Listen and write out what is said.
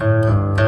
嗯。